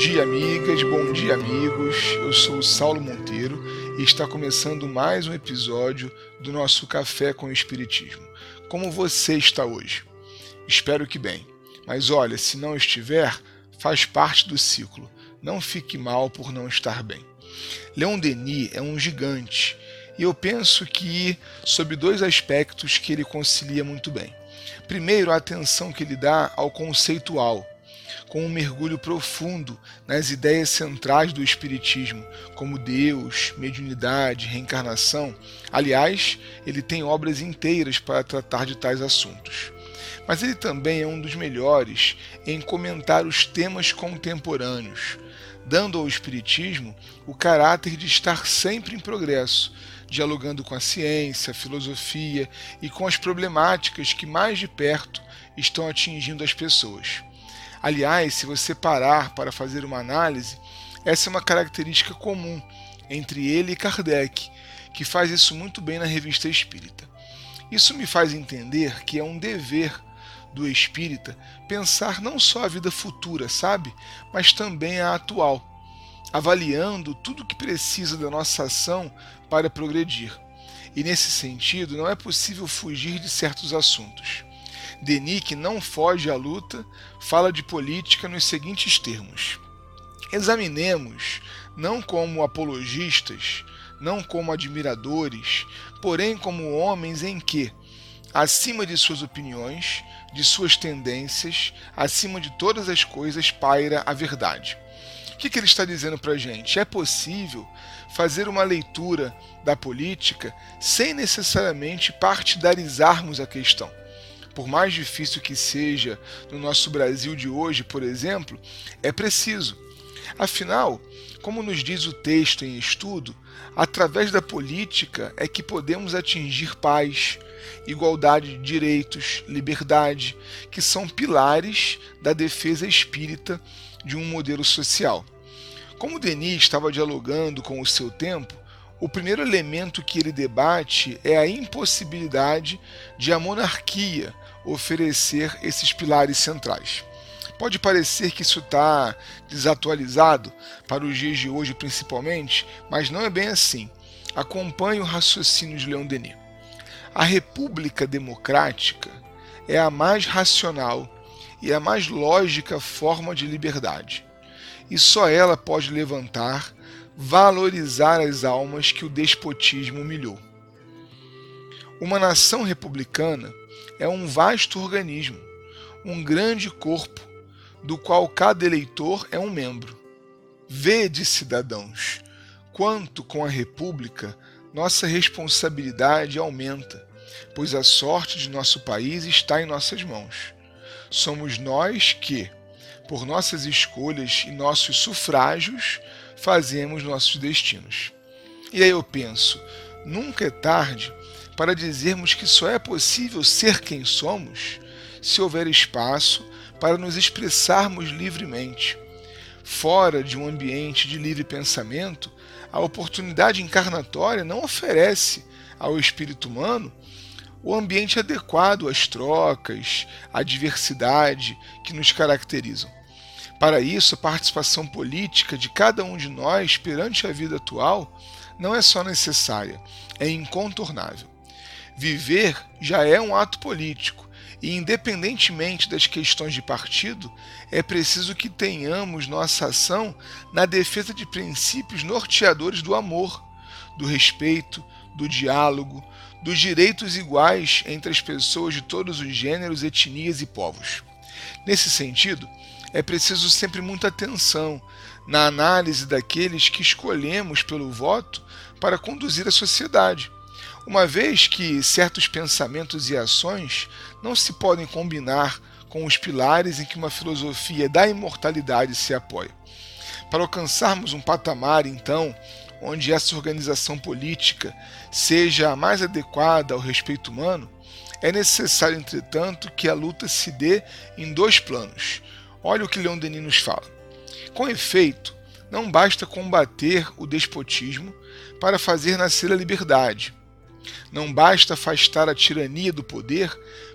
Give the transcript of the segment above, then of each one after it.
dia, amigas, bom dia, amigos. Eu sou o Saulo Monteiro e está começando mais um episódio do nosso Café com o Espiritismo. Como você está hoje? Espero que bem. Mas olha, se não estiver, faz parte do ciclo. Não fique mal por não estar bem. Leon Denis é um gigante e eu penso que sob dois aspectos que ele concilia muito bem. Primeiro, a atenção que ele dá ao conceitual, com um mergulho profundo nas ideias centrais do Espiritismo, como Deus, mediunidade, reencarnação. Aliás, ele tem obras inteiras para tratar de tais assuntos. Mas ele também é um dos melhores em comentar os temas contemporâneos, dando ao Espiritismo o caráter de estar sempre em progresso, dialogando com a ciência, a filosofia e com as problemáticas que mais de perto estão atingindo as pessoas. Aliás, se você parar para fazer uma análise, essa é uma característica comum entre ele e Kardec, que faz isso muito bem na Revista Espírita. Isso me faz entender que é um dever do espírita pensar não só a vida futura, sabe, mas também a atual, avaliando tudo que precisa da nossa ação para progredir. E nesse sentido, não é possível fugir de certos assuntos. Denis, que não foge à luta, fala de política nos seguintes termos: Examinemos, não como apologistas, não como admiradores, porém como homens em que, acima de suas opiniões, de suas tendências, acima de todas as coisas, paira a verdade. O que, que ele está dizendo para a gente? É possível fazer uma leitura da política sem necessariamente partidarizarmos a questão por mais difícil que seja no nosso Brasil de hoje, por exemplo, é preciso. Afinal, como nos diz o texto em estudo, através da política é que podemos atingir paz, igualdade de direitos, liberdade, que são pilares da defesa espírita de um modelo social. Como Denis estava dialogando com o seu tempo, o primeiro elemento que ele debate é a impossibilidade de a monarquia oferecer esses pilares centrais. Pode parecer que isso está desatualizado para os dias de hoje, principalmente, mas não é bem assim. Acompanhe o raciocínio de Leon Denis. A República Democrática é a mais racional e a mais lógica forma de liberdade, e só ela pode levantar valorizar as almas que o despotismo humilhou. Uma nação republicana é um vasto organismo, um grande corpo, do qual cada eleitor é um membro. Vede, cidadãos, quanto com a República nossa responsabilidade aumenta, pois a sorte de nosso país está em nossas mãos. Somos nós que, por nossas escolhas e nossos sufrágios, fazemos nossos destinos. E aí eu penso, nunca é tarde para dizermos que só é possível ser quem somos se houver espaço para nos expressarmos livremente. Fora de um ambiente de livre pensamento, a oportunidade encarnatória não oferece ao espírito humano o ambiente adequado às trocas, à diversidade que nos caracterizam. Para isso, a participação política de cada um de nós perante a vida atual não é só necessária, é incontornável. Viver já é um ato político e, independentemente das questões de partido, é preciso que tenhamos nossa ação na defesa de princípios norteadores do amor, do respeito, do diálogo, dos direitos iguais entre as pessoas de todos os gêneros, etnias e povos. Nesse sentido, é preciso sempre muita atenção na análise daqueles que escolhemos pelo voto para conduzir a sociedade, uma vez que certos pensamentos e ações não se podem combinar com os pilares em que uma filosofia da imortalidade se apoia. Para alcançarmos um patamar, então, onde essa organização política seja a mais adequada ao respeito humano, é necessário, entretanto, que a luta se dê em dois planos Olha o que Leon Denis nos fala. Com efeito, não basta combater o despotismo para fazer nascer a liberdade. Não basta afastar a tirania do poder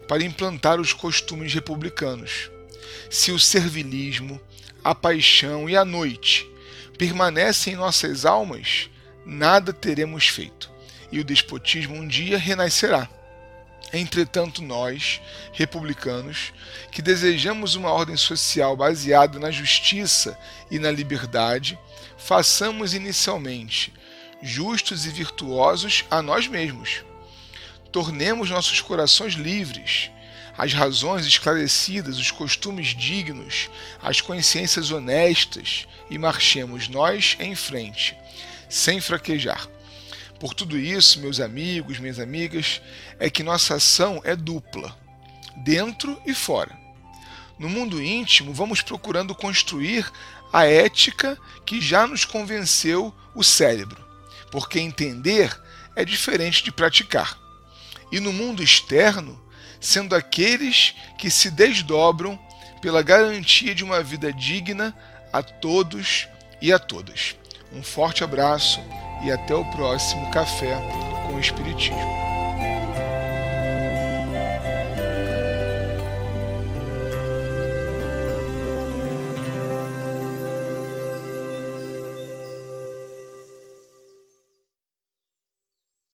para implantar os costumes republicanos. Se o servilismo, a paixão e a noite permanecem em nossas almas, nada teremos feito, e o despotismo um dia renascerá. Entretanto, nós, republicanos, que desejamos uma ordem social baseada na justiça e na liberdade, façamos inicialmente justos e virtuosos a nós mesmos. Tornemos nossos corações livres, as razões esclarecidas, os costumes dignos, as consciências honestas e marchemos nós em frente, sem fraquejar. Por tudo isso, meus amigos, minhas amigas, é que nossa ação é dupla, dentro e fora. No mundo íntimo, vamos procurando construir a ética que já nos convenceu o cérebro, porque entender é diferente de praticar. E no mundo externo, sendo aqueles que se desdobram pela garantia de uma vida digna a todos e a todas. Um forte abraço e até o próximo Café com o Espiritismo.